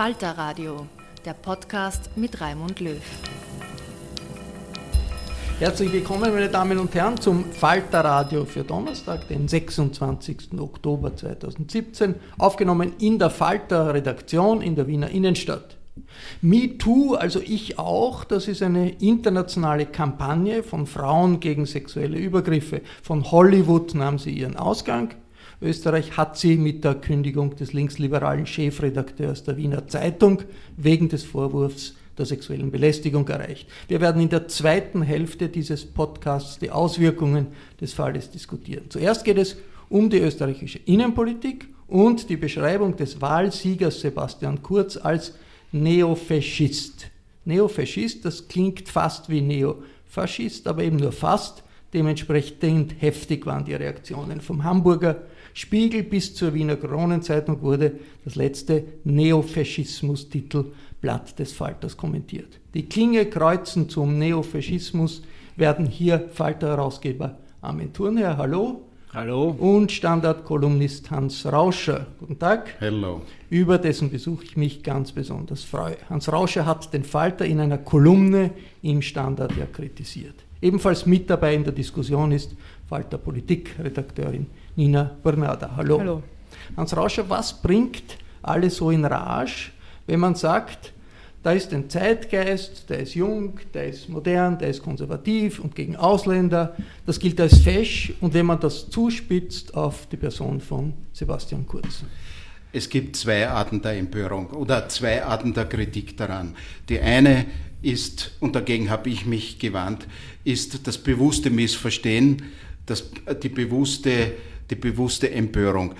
Falter Radio, der Podcast mit Raimund Löw. Herzlich willkommen, meine Damen und Herren, zum Falter Radio für Donnerstag, den 26. Oktober 2017, aufgenommen in der Falter Redaktion in der Wiener Innenstadt. Me Too, also ich auch, das ist eine internationale Kampagne von Frauen gegen sexuelle Übergriffe. Von Hollywood nahm sie ihren Ausgang. Österreich hat sie mit der Kündigung des linksliberalen Chefredakteurs der Wiener Zeitung wegen des Vorwurfs der sexuellen Belästigung erreicht. Wir werden in der zweiten Hälfte dieses Podcasts die Auswirkungen des Falles diskutieren. Zuerst geht es um die österreichische Innenpolitik und die Beschreibung des Wahlsiegers Sebastian Kurz als Neofaschist. Neofaschist, das klingt fast wie Neofaschist, aber eben nur fast. Dementsprechend heftig waren die Reaktionen vom Hamburger Spiegel bis zur Wiener Kronenzeitung wurde das letzte Neofaschismus-Titel Blatt des Falters kommentiert. Die Klinge kreuzen zum Neofaschismus werden hier Falter-Herausgeber Armin Thurnherr, hallo. Hallo. Und Standardkolumnist Hans Rauscher. Guten Tag. Hallo. Über dessen Besuch ich mich ganz besonders freue. Hans Rauscher hat den Falter in einer Kolumne im Standard ja kritisiert. Ebenfalls mit dabei in der Diskussion ist Falter Politikredakteurin Nina Bernada. Hallo. Hallo. Hans Rauscher, was bringt alle so in Rage, wenn man sagt, da ist ein Zeitgeist, der ist jung, der ist modern, der ist konservativ und gegen Ausländer. Das gilt als fesch und wenn man das zuspitzt auf die Person von Sebastian Kurz. Es gibt zwei Arten der Empörung oder zwei Arten der Kritik daran. Die eine ist, und dagegen habe ich mich gewarnt, ist das bewusste Missverstehen, das, die, bewusste, die bewusste Empörung.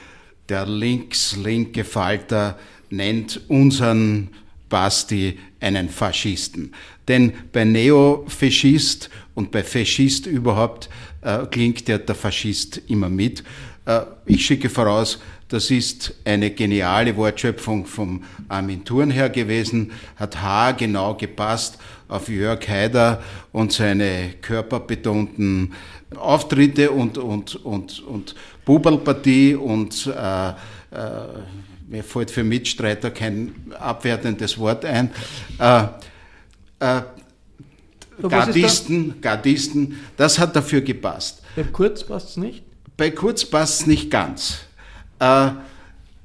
Der links-linke Falter nennt unseren Basti einen Faschisten. Denn bei Neofaschist und bei Faschist überhaupt äh, klingt ja der Faschist immer mit. Äh, ich schicke voraus, das ist eine geniale Wortschöpfung vom Armin Thurnherr gewesen, hat haargenau gepasst auf Jörg Haider und seine körperbetonten Auftritte und, und, und, und Bubalpartie und äh, äh, mir fällt für Mitstreiter kein abwertendes Wort ein. Äh, äh, Gardisten, Gardisten, das hat dafür gepasst. Bei Kurz passt es nicht? Bei Kurz passt es nicht ganz. Äh,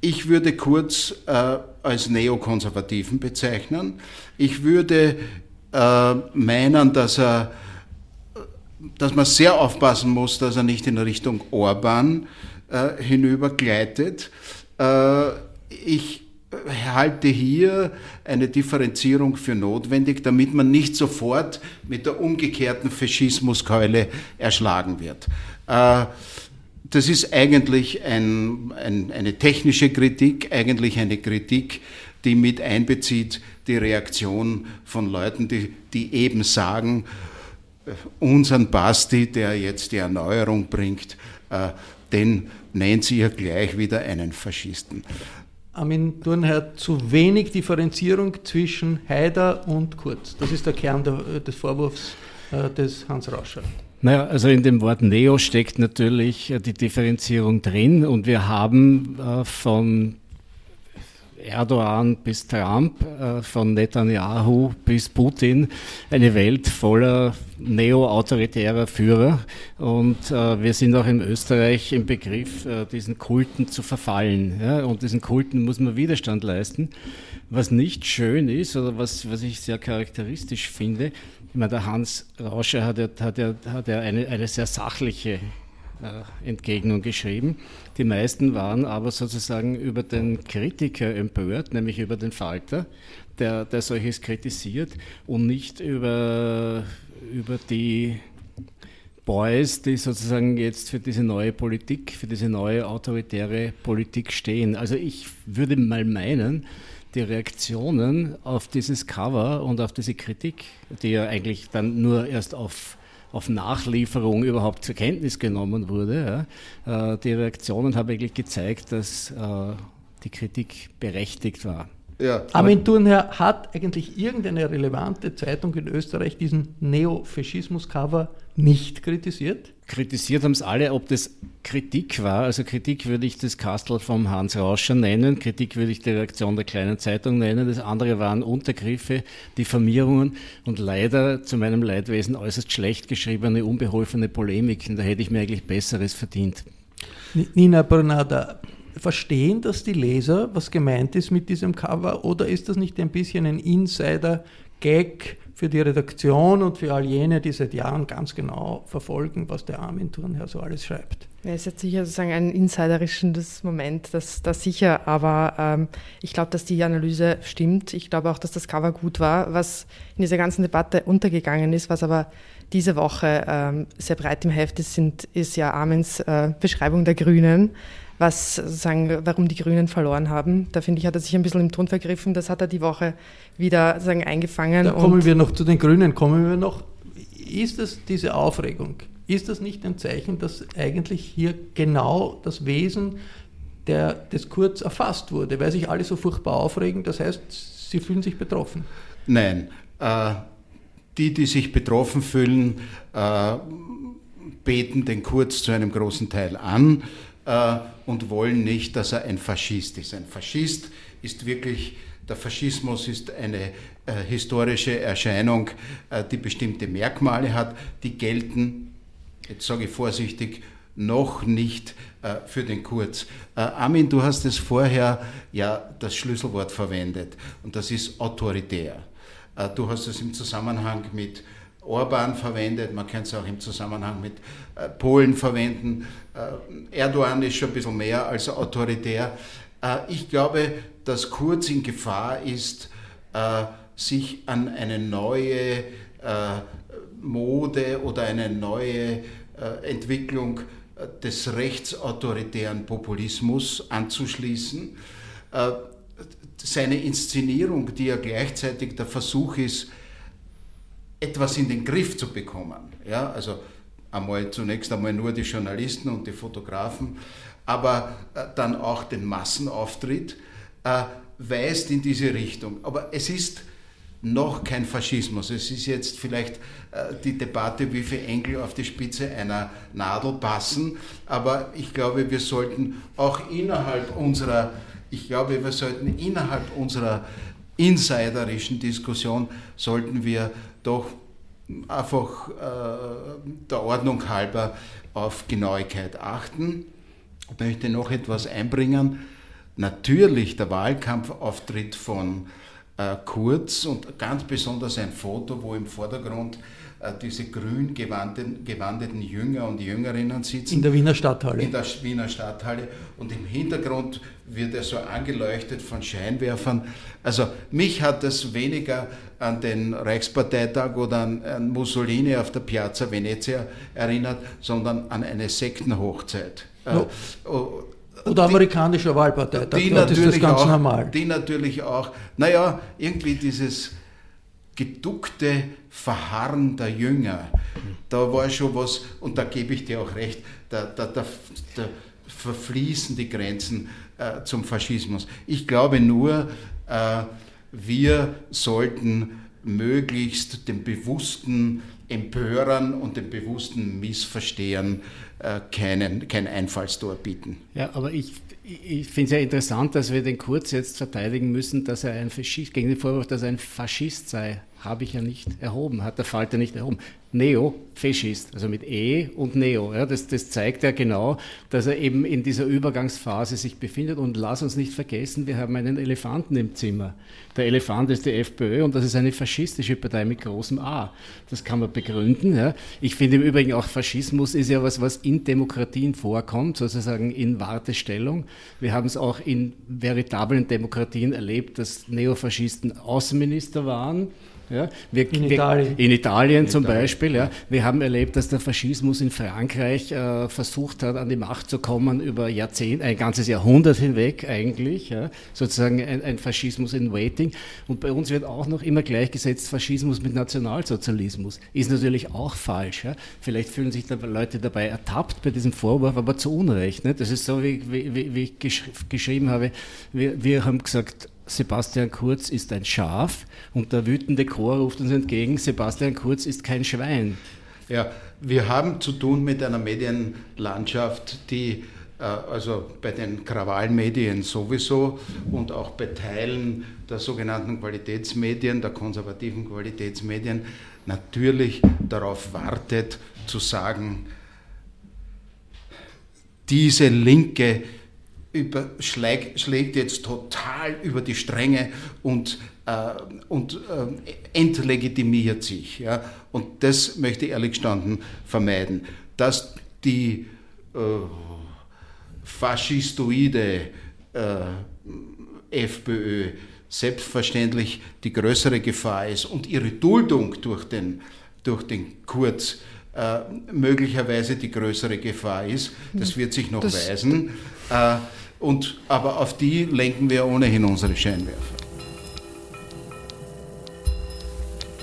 ich würde Kurz äh, als Neokonservativen bezeichnen. Ich würde äh, meinen, dass er dass man sehr aufpassen muss, dass er nicht in Richtung Orban hinübergleitet. Ich halte hier eine Differenzierung für notwendig, damit man nicht sofort mit der umgekehrten Faschismuskeule erschlagen wird. Äh, das ist eigentlich ein, ein, eine technische Kritik, eigentlich eine Kritik, die mit einbezieht die Reaktion von Leuten, die, die eben sagen, äh, unseren Basti, der jetzt die Erneuerung bringt, äh, den nennt sie ja gleich wieder einen Faschisten. Armin Thurnherr, zu wenig Differenzierung zwischen Haider und Kurz. Das ist der Kern des Vorwurfs äh, des Hans Rauscher. Naja, also in dem Wort Neo steckt natürlich die Differenzierung drin und wir haben äh, von Erdogan bis Trump, äh, von Netanyahu bis Putin, eine Welt voller neo-autoritärer Führer. Und äh, wir sind auch in Österreich im Begriff, äh, diesen Kulten zu verfallen. Und diesen Kulten muss man Widerstand leisten. Was nicht schön ist oder was, was ich sehr charakteristisch finde, ich meine, der Hans Rauscher hat ja, hat ja, hat ja eine, eine sehr sachliche äh, Entgegnung geschrieben. Die meisten waren aber sozusagen über den Kritiker empört, nämlich über den Falter, der, der solches kritisiert und nicht über, über die Boys, die sozusagen jetzt für diese neue Politik, für diese neue autoritäre Politik stehen. Also ich würde mal meinen, die Reaktionen auf dieses Cover und auf diese Kritik, die ja eigentlich dann nur erst auf auf Nachlieferung überhaupt zur Kenntnis genommen wurde. Ja. Äh, die Reaktionen haben eigentlich gezeigt, dass äh, die Kritik berechtigt war. Ja. Armin Thurnherr, hat eigentlich irgendeine relevante Zeitung in Österreich diesen Neofaschismus-Cover nicht kritisiert? Kritisiert haben es alle, ob das Kritik war. Also Kritik würde ich das Kastel vom Hans Rauscher nennen, Kritik würde ich die Reaktion der kleinen Zeitung nennen. Das andere waren Untergriffe, Diffamierungen und leider zu meinem Leidwesen äußerst schlecht geschriebene, unbeholfene Polemiken. Da hätte ich mir eigentlich Besseres verdient. Nina Bernada, verstehen das die Leser, was gemeint ist mit diesem Cover, oder ist das nicht ein bisschen ein Insider-Gag für die Redaktion und für all jene, die seit Jahren ganz genau verfolgen, was der Armin Thurnherr so alles schreibt? Ja, ist sicher sozusagen ein insiderisches Moment, das, das sicher, aber ähm, ich glaube, dass die Analyse stimmt. Ich glaube auch, dass das Cover gut war. Was in dieser ganzen Debatte untergegangen ist, was aber diese Woche ähm, sehr breit im Heft ist, sind, ist ja Armins äh, Beschreibung der Grünen was sagen, warum die Grünen verloren haben. Da finde ich, hat er sich ein bisschen im Ton vergriffen. Das hat er die Woche wieder sagen, eingefangen. Da kommen wir noch zu den Grünen, kommen wir noch. Ist das diese Aufregung? Ist das nicht ein Zeichen, dass eigentlich hier genau das Wesen der, des Kurz erfasst wurde, weil sich alle so furchtbar aufregen? Das heißt, sie fühlen sich betroffen? Nein. Äh, die, die sich betroffen fühlen, äh, beten den Kurz zu einem großen Teil an äh, und wollen nicht, dass er ein Faschist ist. Ein Faschist ist wirklich, der Faschismus ist eine äh, historische Erscheinung, äh, die bestimmte Merkmale hat, die gelten, jetzt sage ich vorsichtig, noch nicht äh, für den Kurz. Äh, Armin, du hast es vorher ja das Schlüsselwort verwendet und das ist autoritär. Du hast es im Zusammenhang mit Orban verwendet, man könnte es auch im Zusammenhang mit äh, Polen verwenden. Äh, Erdogan ist schon ein bisschen mehr als autoritär. Äh, ich glaube, dass Kurz in Gefahr ist, sich an eine neue Mode oder eine neue Entwicklung des rechtsautoritären Populismus anzuschließen. Seine Inszenierung, die ja gleichzeitig der Versuch ist, etwas in den Griff zu bekommen. Ja, also einmal zunächst einmal nur die Journalisten und die Fotografen, aber äh, dann auch den Massenauftritt, äh, weist in diese Richtung. Aber es ist noch kein Faschismus. Es ist jetzt vielleicht äh, die Debatte, wie viele Engel auf die Spitze einer Nadel passen, aber ich glaube, wir sollten auch innerhalb unserer, ich glaube, wir sollten innerhalb unserer insiderischen Diskussion sollten wir doch einfach äh, der Ordnung halber auf Genauigkeit achten. Ich möchte noch etwas einbringen. Natürlich der Wahlkampfauftritt von äh, Kurz und ganz besonders ein Foto, wo im Vordergrund diese grün gewandeten, gewandeten Jünger und Jüngerinnen sitzen. In der Wiener Stadthalle. In der Wiener Stadthalle. Und im Hintergrund wird er so angeleuchtet von Scheinwerfern. Also mich hat das weniger an den Reichsparteitag oder an, an Mussolini auf der Piazza Venezia erinnert, sondern an eine Sektenhochzeit. No. Äh, Oder amerikanischer Wahlparteitag, die ist das natürlich ganz auch, normal. Die natürlich auch, naja, irgendwie dieses geduckte Verharren der Jünger, da war schon was, und da gebe ich dir auch recht, da, da, da, da verfließen die Grenzen äh, zum Faschismus. Ich glaube nur, äh, wir sollten möglichst den bewussten Empörern und den bewussten Missverstehern äh, keinen, kein Einfallstor bieten. Ja, aber ich, ich finde es ja interessant, dass wir den Kurz jetzt verteidigen müssen, dass er ein Faschist, gegen den Vorwurf, dass er ein Faschist sei, habe ich ja nicht erhoben, hat der Falter nicht erhoben. Neo-Faschist, also mit E und Neo. Ja, das, das zeigt ja genau, dass er eben in dieser Übergangsphase sich befindet. Und lass uns nicht vergessen, wir haben einen Elefanten im Zimmer. Der Elefant ist die FPÖ und das ist eine faschistische Partei mit großem A. Das kann man begründen. Ja. Ich finde im Übrigen auch Faschismus ist ja was, was in Demokratien vorkommt, sozusagen in Wartestellung. Wir haben es auch in veritablen Demokratien erlebt, dass Neofaschisten Außenminister waren ja, wir, in, Italien. in Italien zum Italien. Beispiel. Ja. Wir haben erlebt, dass der Faschismus in Frankreich äh, versucht hat, an die Macht zu kommen über Jahrzehnte, ein ganzes Jahrhundert hinweg eigentlich. Ja. Sozusagen ein, ein, Faschismus in Waiting. Und bei uns wird auch noch immer gleichgesetzt Faschismus mit Nationalsozialismus. Ist natürlich auch falsch. Ja. Vielleicht fühlen sich da Leute dabei ertappt bei diesem Vorwurf, aber zu Unrecht. Ne. Das ist so, wie, wie, wie ich gesch geschrieben habe. Wir, wir haben gesagt, Sebastian Kurz ist ein Schaf und der wütende Chor ruft uns entgegen, Sebastian Kurz ist kein Schwein. Ja, wir haben zu tun mit einer Medienlandschaft, die äh, also bei den Krawallmedien sowieso und auch bei Teilen der sogenannten Qualitätsmedien, der konservativen Qualitätsmedien, natürlich darauf wartet zu sagen, diese linke über, schlägt, schlägt jetzt total über die Stränge und, und äh, entlegitimiert sich. Ja? Und das möchte ich ehrlich gestanden vermeiden. Dass die äh, faschistoide äh, FPÖ selbstverständlich die größere Gefahr ist und ihre Duldung durch den, durch den Kurz äh, möglicherweise die größere Gefahr ist. Das wird sich noch das weisen. Äh, und, aber auf die lenken wir ohnehin unsere Scheinwerfer.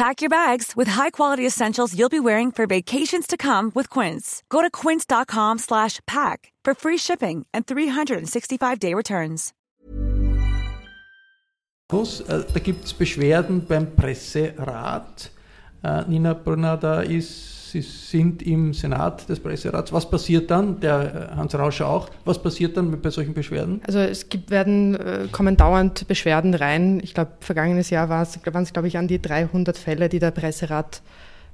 Pack your bags with high-quality essentials you'll be wearing for vacations to come with Quince. Go to quince.com slash pack for free shipping and 365-day returns. Äh, da gibt es Beschwerden beim Presserat. Äh, Nina Brunner, da ist Sie sind im Senat des Presserats. Was passiert dann? Der äh, Hans Rauscher auch. Was passiert dann bei solchen Beschwerden? Also es gibt, werden, äh, kommen dauernd Beschwerden rein. Ich glaube, vergangenes Jahr waren es, glaube ich, an die 300 Fälle, die der Presserat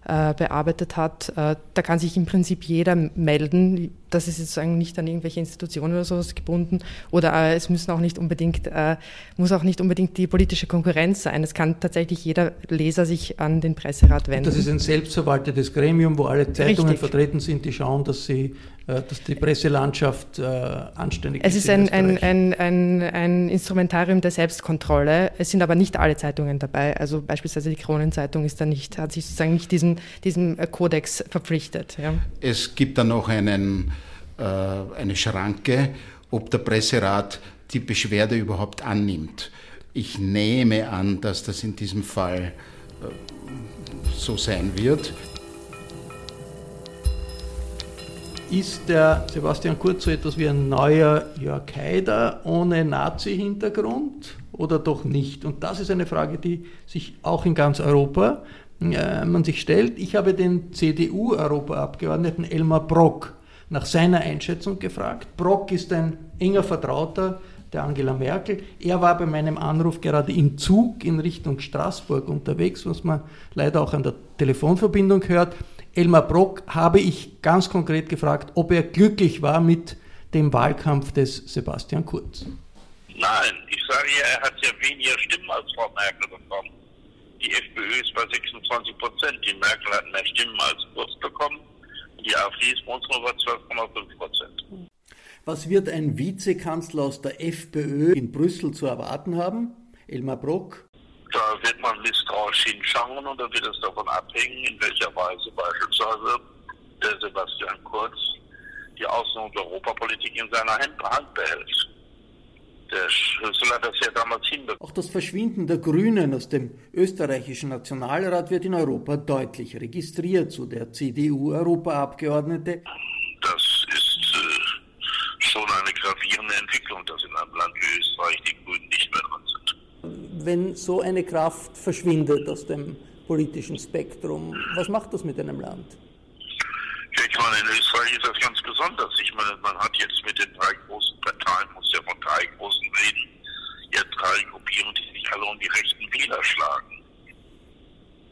äh, bearbeitet hat. Äh, da kann sich im Prinzip jeder melden das ist sozusagen nicht an irgendwelche Institutionen oder sowas gebunden oder äh, es müssen auch nicht unbedingt, äh, muss auch nicht unbedingt die politische Konkurrenz sein. Es kann tatsächlich jeder Leser sich an den Presserat wenden. Das ist ein selbstverwaltetes Gremium, wo alle Zeitungen Richtig. vertreten sind, die schauen, dass sie äh, dass die Presselandschaft äh, anständig ist. Es ist ein, ein, ein, ein, ein Instrumentarium der Selbstkontrolle. Es sind aber nicht alle Zeitungen dabei. Also beispielsweise die Kronenzeitung ist da nicht, hat sich sozusagen nicht diesen, diesem Kodex verpflichtet. Ja. Es gibt dann noch einen äh, eine Schranke, ob der Presserat die Beschwerde überhaupt annimmt. Ich nehme an, dass das in diesem Fall äh, so sein wird. Ist der Sebastian Kurz so etwas wie ein neuer Jörg Haider ohne Nazi-Hintergrund oder doch nicht? Und das ist eine Frage, die sich auch in ganz Europa äh, man sich stellt. Ich habe den CDU-Europaabgeordneten Elmar Brock nach seiner Einschätzung gefragt. Brock ist ein enger Vertrauter der Angela Merkel. Er war bei meinem Anruf gerade im Zug in Richtung Straßburg unterwegs, was man leider auch an der Telefonverbindung hört. Elmar Brock habe ich ganz konkret gefragt, ob er glücklich war mit dem Wahlkampf des Sebastian Kurz. Nein, ich sage ja, er hat ja weniger Stimmen als Frau Merkel bekommen. Die FPÖ ist bei 26 Prozent. Die Merkel hat mehr Stimmen als Kurz bekommen. Die AfD ist bei uns nur bei 12,5 Prozent. Was wird ein Vizekanzler aus der FPÖ in Brüssel zu erwarten haben? Elmar Brock? Da wird man misstrauisch hinschauen und da wird es davon abhängen, in welcher Weise beispielsweise der Sebastian Kurz die Außen- und Europapolitik in seiner Hand behält. Der Schlüssel hat das ja damals hinbekommen. Auch das Verschwinden der Grünen aus dem österreichischen Nationalrat wird in Europa deutlich registriert, so der CDU-Europaabgeordnete. Das ist äh, schon eine gravierende Entwicklung, dass in einem Land wie Österreich die Grünen nicht mehr dran sind. Wenn so eine Kraft verschwindet aus dem politischen Spektrum, was macht das mit einem Land? Meine, in Österreich ist das ganz besonders. Ich meine, man hat jetzt mit den drei großen Parteien, muss ja von drei großen reden, ja drei Gruppierungen, die sich alle um die rechten Wähler schlagen.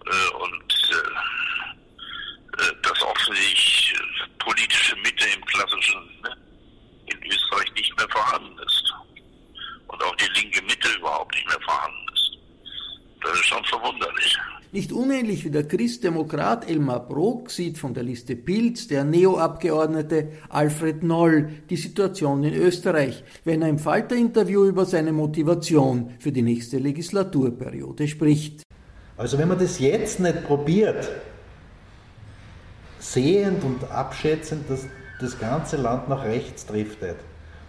Äh, und äh, äh dass offensichtlich äh, politische Mitte im klassischen Sinne in Österreich nicht mehr vorhanden ist. Und auch die linke Mitte überhaupt nicht mehr vorhanden ist. Das ist schon verwunderlich. Nicht unähnlich wie der Christdemokrat Elmar Brok sieht von der Liste Pilz der Neo-Abgeordnete Alfred Noll die Situation in Österreich, wenn er im Falter-Interview über seine Motivation für die nächste Legislaturperiode spricht. Also wenn man das jetzt nicht probiert, sehend und abschätzend, dass das ganze Land nach rechts driftet,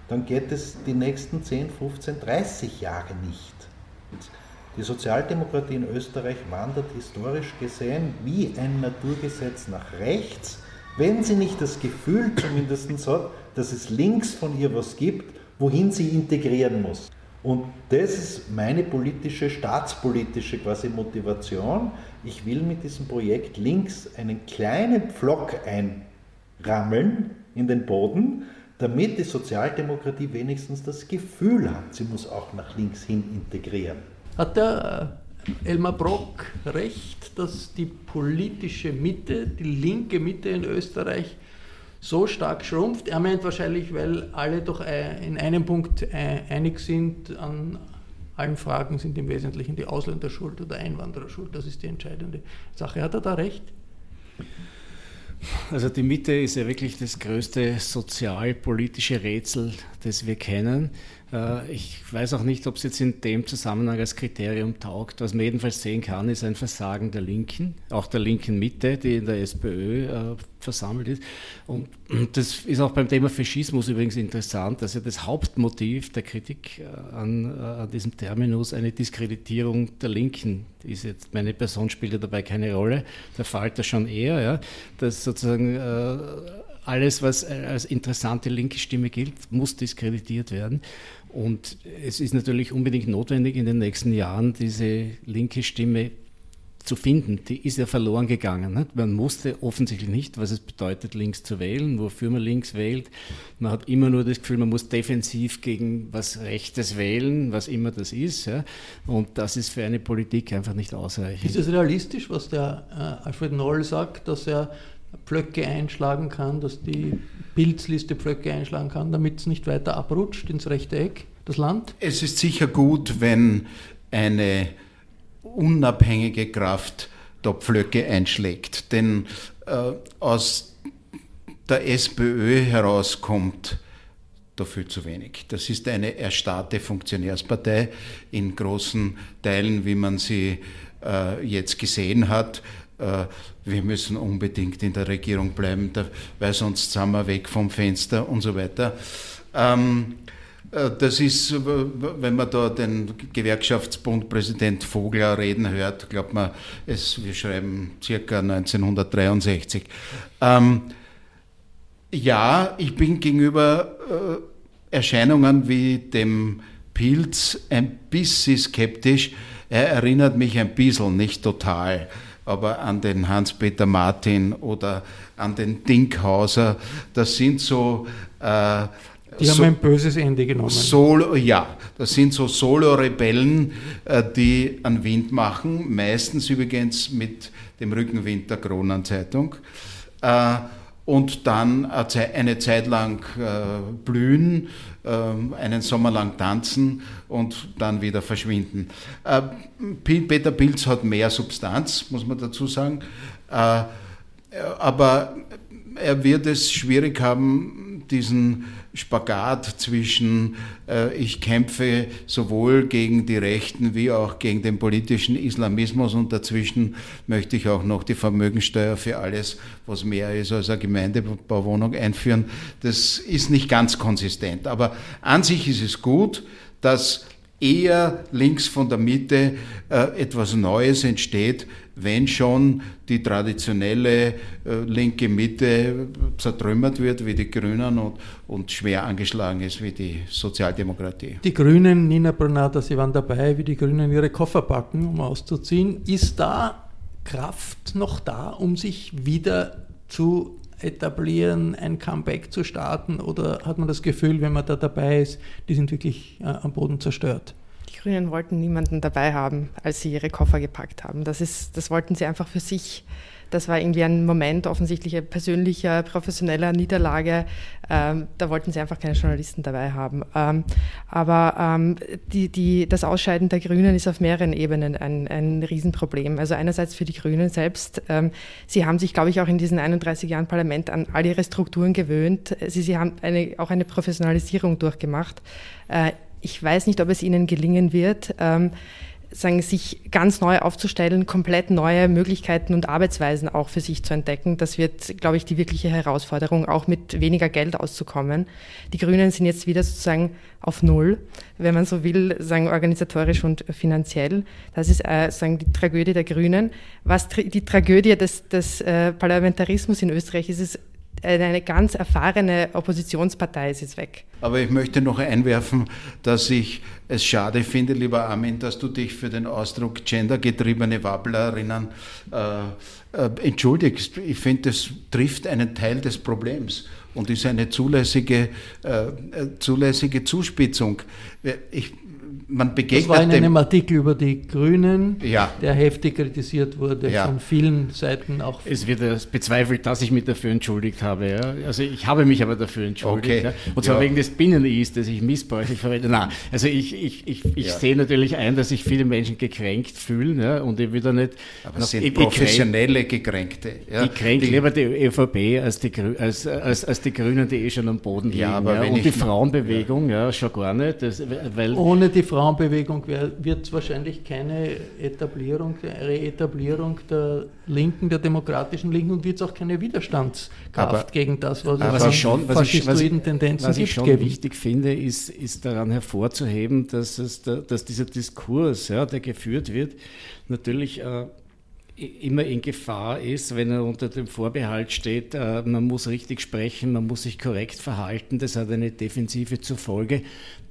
dann geht es die nächsten 10, 15, 30 Jahre nicht. Die Sozialdemokratie in Österreich wandert historisch gesehen wie ein Naturgesetz nach rechts, wenn sie nicht das Gefühl zumindest hat, dass es links von ihr was gibt, wohin sie integrieren muss. Und das ist meine politische, staatspolitische quasi Motivation. Ich will mit diesem Projekt links einen kleinen Pflock einrammeln in den Boden, damit die Sozialdemokratie wenigstens das Gefühl hat, sie muss auch nach links hin integrieren. Hat der äh, Elmar Brock recht, dass die politische Mitte, die linke Mitte in Österreich so stark schrumpft? Er meint wahrscheinlich, weil alle doch äh, in einem Punkt äh, einig sind, an allen Fragen sind im Wesentlichen die Ausländerschuld oder Einwandererschuld. Das ist die entscheidende Sache. Hat er da recht? Also die Mitte ist ja wirklich das größte sozialpolitische Rätsel, das wir kennen. Äh, ich weiß auch nicht, ob es jetzt in dem Zusammenhang als Kriterium taugt. Was man jedenfalls sehen kann, ist ein Versagen der Linken, auch der linken Mitte, die in der SPÖ äh, versammelt ist. Und das ist auch beim Thema Faschismus übrigens interessant, dass ja das Hauptmotiv der Kritik äh, an, an diesem Terminus eine Diskreditierung der Linken ist. Jetzt meine Person spielt ja dabei keine Rolle, der Falter schon eher, ja, dass sozusagen alles, was als interessante linke Stimme gilt, muss diskreditiert werden. Und es ist natürlich unbedingt notwendig, in den nächsten Jahren diese linke Stimme zu finden. Die ist ja verloren gegangen. Man wusste offensichtlich nicht, was es bedeutet, links zu wählen, wofür man links wählt. Man hat immer nur das Gefühl, man muss defensiv gegen was Rechtes wählen, was immer das ist. Und das ist für eine Politik einfach nicht ausreichend. Ist es realistisch, was der äh, Alfred Noll sagt, dass er Pflöcke einschlagen kann, dass die Pilzliste Pflöcke einschlagen kann, damit es nicht weiter abrutscht ins rechte Eck, das Land? Es ist sicher gut, wenn eine unabhängige Kraft da Pflöcke einschlägt, denn äh, aus der SPÖ herauskommt da viel zu wenig. Das ist eine erstarrte Funktionärspartei in großen Teilen, wie man sie äh, jetzt gesehen hat. Äh, wir müssen unbedingt in der Regierung bleiben, weil sonst sind wir weg vom Fenster und so weiter. Ähm, äh, das ist, wenn man da den Gewerkschaftsbundpräsident Vogler reden hört, glaubt man, es, wir schreiben circa 1963. Ähm, ja, ich bin gegenüber äh, Erscheinungen wie dem Pilz ein bisschen skeptisch. Er erinnert mich ein bisschen, nicht total aber an den Hans-Peter Martin oder an den Dinkhauser. Das sind so. Äh, die so, haben ein böses Ende genommen. Solo, ja, das sind so Solo-Rebellen, äh, die an Wind machen, meistens übrigens mit dem Rückenwind der Kronenzeitung. Äh, und dann eine Zeit lang äh, blühen, ähm, einen Sommer lang tanzen und dann wieder verschwinden. Äh, Peter Pilz hat mehr Substanz, muss man dazu sagen, äh, aber er wird es schwierig haben, diesen Spagat zwischen äh, ich kämpfe sowohl gegen die Rechten wie auch gegen den politischen Islamismus und dazwischen möchte ich auch noch die Vermögensteuer für alles, was mehr ist als eine Gemeindebauwohnung einführen. Das ist nicht ganz konsistent. Aber an sich ist es gut, dass eher links von der Mitte äh, etwas Neues entsteht, wenn schon die traditionelle äh, linke Mitte zertrümmert wird wie die Grünen und, und schwer angeschlagen ist wie die Sozialdemokratie. Die Grünen, Nina Brunata, Sie waren dabei, wie die Grünen ihre Koffer packen, um auszuziehen. Ist da Kraft noch da, um sich wieder zu etablieren, ein Comeback zu starten? Oder hat man das Gefühl, wenn man da dabei ist, die sind wirklich äh, am Boden zerstört? Die Grünen wollten niemanden dabei haben, als sie ihre Koffer gepackt haben. Das, ist, das wollten sie einfach für sich. Das war irgendwie ein Moment offensichtlicher persönlicher, professioneller Niederlage. Ähm, da wollten sie einfach keine Journalisten dabei haben. Ähm, aber ähm, die, die, das Ausscheiden der Grünen ist auf mehreren Ebenen ein, ein Riesenproblem. Also einerseits für die Grünen selbst. Ähm, sie haben sich, glaube ich, auch in diesen 31 Jahren Parlament an all ihre Strukturen gewöhnt. Sie, sie haben eine, auch eine Professionalisierung durchgemacht. Äh, ich weiß nicht, ob es ihnen gelingen wird, ähm, sagen, sich ganz neu aufzustellen, komplett neue Möglichkeiten und Arbeitsweisen auch für sich zu entdecken. Das wird, glaube ich, die wirkliche Herausforderung, auch mit weniger Geld auszukommen. Die Grünen sind jetzt wieder sozusagen auf Null, wenn man so will, sagen organisatorisch und finanziell. Das ist äh, sagen die Tragödie der Grünen. Was die Tragödie des, des äh, Parlamentarismus in Österreich ist, ist eine ganz erfahrene Oppositionspartei ist jetzt weg. Aber ich möchte noch einwerfen, dass ich es schade finde, lieber Armin, dass du dich für den Ausdruck gendergetriebene Wabblerinnen äh, äh, entschuldigst. Ich finde, das trifft einen Teil des Problems und ist eine zulässige, äh, äh zulässige Zuspitzung. Ich man begegnet das war in einem Artikel über die Grünen, ja. der heftig kritisiert wurde ja. von vielen Seiten auch. Es wird bezweifelt, dass ich mich dafür entschuldigt habe. Ja. Also ich habe mich aber dafür entschuldigt. Okay. Und zwar wegen des Binnen-Is, das ich missbräuchlich verwende. Nein, also ich, ich, ich, ich sehe natürlich ein, dass sich viele Menschen gekränkt fühlen und ich will da nicht... Aber es sind professionelle Gekränkte. ich kränke lieber die ÖVP als die, als, als, als die Grünen, die eh schon am Boden liegen. Ja, aber Und die Frauenbewegung, ja. schon gar nicht. Das, weil Ohne die Frauenbewegung wird es wahrscheinlich keine Etablierung, Reetablierung der Linken, der demokratischen Linken und wird es auch keine Widerstandskraft aber, gegen das, was es an schon, faschistoiden Tendenzen was gibt. Was ich schon geben. wichtig finde, ist, ist daran hervorzuheben, dass, es da, dass dieser Diskurs, ja, der geführt wird, natürlich äh, immer in Gefahr ist, wenn er unter dem Vorbehalt steht, äh, man muss richtig sprechen, man muss sich korrekt verhalten. Das hat eine Defensive zur Folge,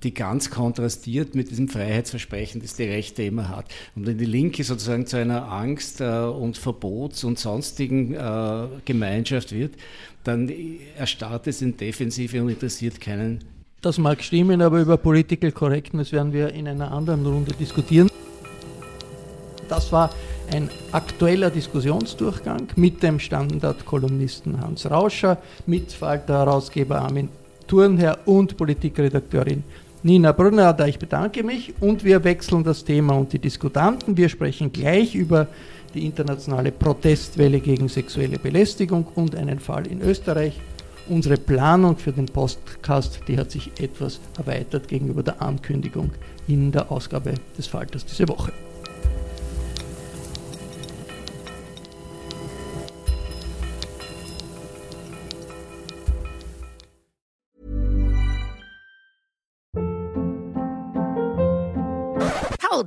die ganz kontrastiert mit diesem Freiheitsversprechen, das die Rechte immer hat. Und wenn die Linke sozusagen zu einer Angst- äh, und Verbots- und sonstigen äh, Gemeinschaft wird, dann erstarrt es in Defensive und interessiert keinen. Das mag stimmen, aber über Political Correctness werden wir in einer anderen Runde diskutieren. Das war ein aktueller Diskussionsdurchgang mit dem Standard-Kolumnisten Hans Rauscher, mit Falter-Herausgeber Armin Thurnherr und Politikredakteurin Nina Brunner. Ich bedanke mich und wir wechseln das Thema und die Diskutanten. Wir sprechen gleich über die internationale Protestwelle gegen sexuelle Belästigung und einen Fall in Österreich. Unsere Planung für den Podcast, die hat sich etwas erweitert gegenüber der Ankündigung in der Ausgabe des Falters diese Woche.